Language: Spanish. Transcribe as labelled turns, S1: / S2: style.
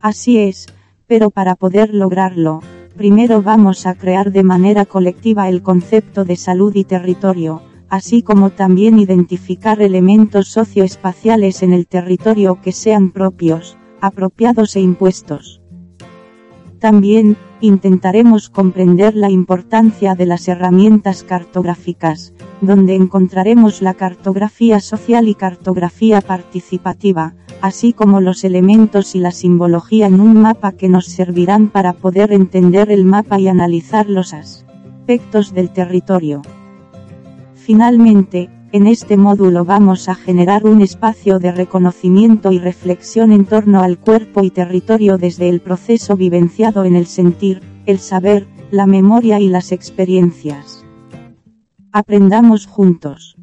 S1: Así es, pero para poder lograrlo, primero vamos a crear de manera colectiva el concepto de salud y territorio, así como también identificar elementos socioespaciales en el territorio que sean propios, apropiados e impuestos. También, intentaremos comprender la importancia de las herramientas cartográficas, donde encontraremos la cartografía social y cartografía participativa, así como los elementos y la simbología en un mapa que nos servirán para poder entender el mapa y analizar los aspectos del territorio. Finalmente, en este módulo vamos a generar un espacio de reconocimiento y reflexión en torno al cuerpo y territorio desde el proceso vivenciado en el sentir, el saber, la memoria y las experiencias. Aprendamos juntos.